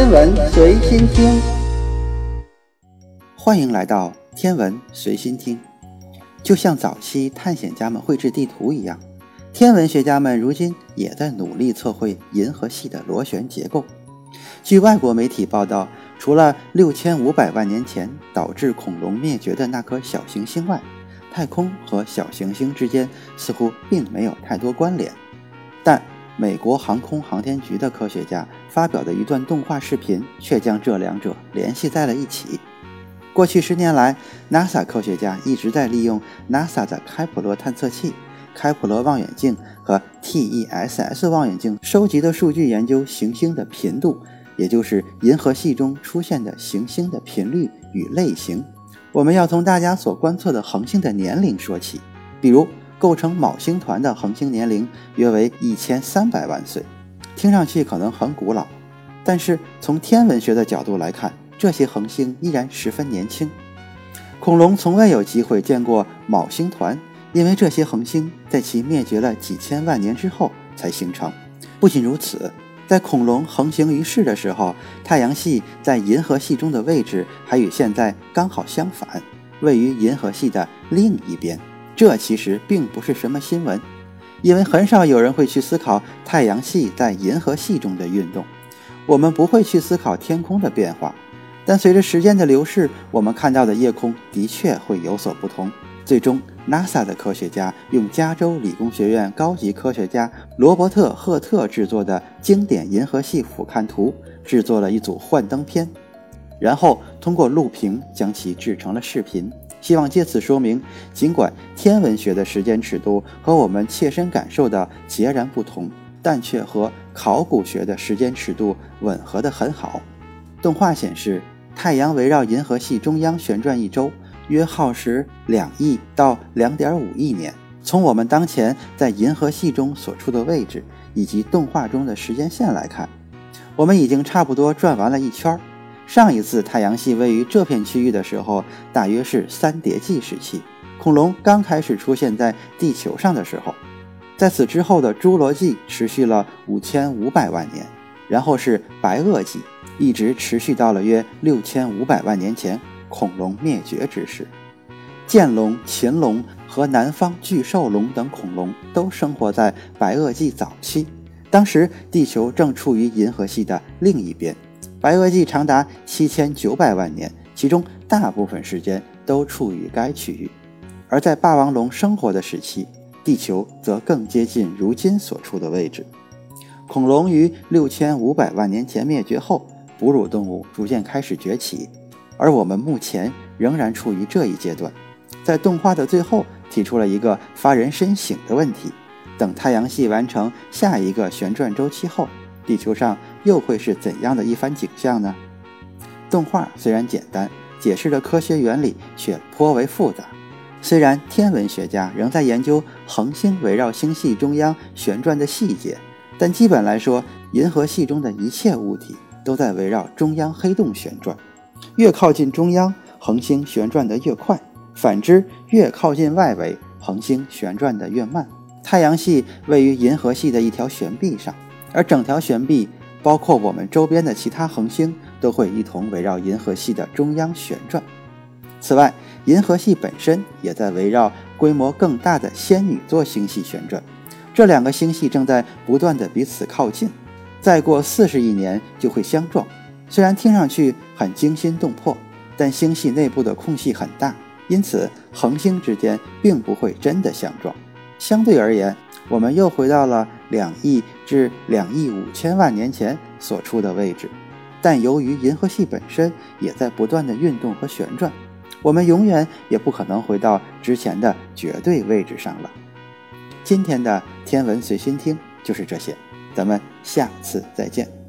天文随心听，欢迎来到天文随心听。就像早期探险家们绘制地图一样，天文学家们如今也在努力测绘银河系的螺旋结构。据外国媒体报道，除了六千五百万年前导致恐龙灭绝的那颗小行星外，太空和小行星之间似乎并没有太多关联。但美国航空航天局的科学家发表的一段动画视频，却将这两者联系在了一起。过去十年来，NASA 科学家一直在利用 NASA 的开普勒探测器、开普勒望远镜和 TESS 望远镜收集的数据研究行星的频度，也就是银河系中出现的行星的频率与类型。我们要从大家所观测的恒星的年龄说起，比如构成昴星团的恒星年龄约为一千三百万岁，听上去可能很古老，但是从天文学的角度来看。这些恒星依然十分年轻，恐龙从未有机会见过昴星团，因为这些恒星在其灭绝了几千万年之后才形成。不仅如此，在恐龙横行于世的时候，太阳系在银河系中的位置还与现在刚好相反，位于银河系的另一边。这其实并不是什么新闻，因为很少有人会去思考太阳系在银河系中的运动，我们不会去思考天空的变化。但随着时间的流逝，我们看到的夜空的确会有所不同。最终，NASA 的科学家用加州理工学院高级科学家罗伯特·赫特制作的经典银河系俯瞰图，制作了一组幻灯片，然后通过录屏将其制成了视频，希望借此说明，尽管天文学的时间尺度和我们切身感受的截然不同，但却和考古学的时间尺度吻合得很好。动画显示，太阳围绕银河系中央旋转一周，约耗时两亿到两点五亿年。从我们当前在银河系中所处的位置以及动画中的时间线来看，我们已经差不多转完了一圈。上一次太阳系位于这片区域的时候，大约是三叠纪时期，恐龙刚开始出现在地球上的时候。在此之后的侏罗纪持续了五千五百万年。然后是白垩纪，一直持续到了约六千五百万年前，恐龙灭绝之时。剑龙、禽龙和南方巨兽龙等恐龙都生活在白垩纪早期，当时地球正处于银河系的另一边。白垩纪长达七千九百万年，其中大部分时间都处于该区域。而在霸王龙生活的时期，地球则更接近如今所处的位置。恐龙于六千五百万年前灭绝后，哺乳动物逐渐开始崛起，而我们目前仍然处于这一阶段。在动画的最后，提出了一个发人深省的问题：等太阳系完成下一个旋转周期后，地球上又会是怎样的一番景象呢？动画虽然简单，解释的科学原理却颇为复杂。虽然天文学家仍在研究恒星围绕星系中央旋转的细节。但基本来说，银河系中的一切物体都在围绕中央黑洞旋转。越靠近中央，恒星旋转得越快；反之，越靠近外围，恒星旋转得越慢。太阳系位于银河系的一条悬臂上，而整条悬臂，包括我们周边的其他恒星，都会一同围绕银河系的中央旋转。此外，银河系本身也在围绕规模更大的仙女座星系旋转。这两个星系正在不断的彼此靠近，再过四十亿年就会相撞。虽然听上去很惊心动魄，但星系内部的空隙很大，因此恒星之间并不会真的相撞。相对而言，我们又回到了两亿至两亿五千万年前所处的位置。但由于银河系本身也在不断的运动和旋转，我们永远也不可能回到之前的绝对位置上了。今天的天文随心听就是这些，咱们下次再见。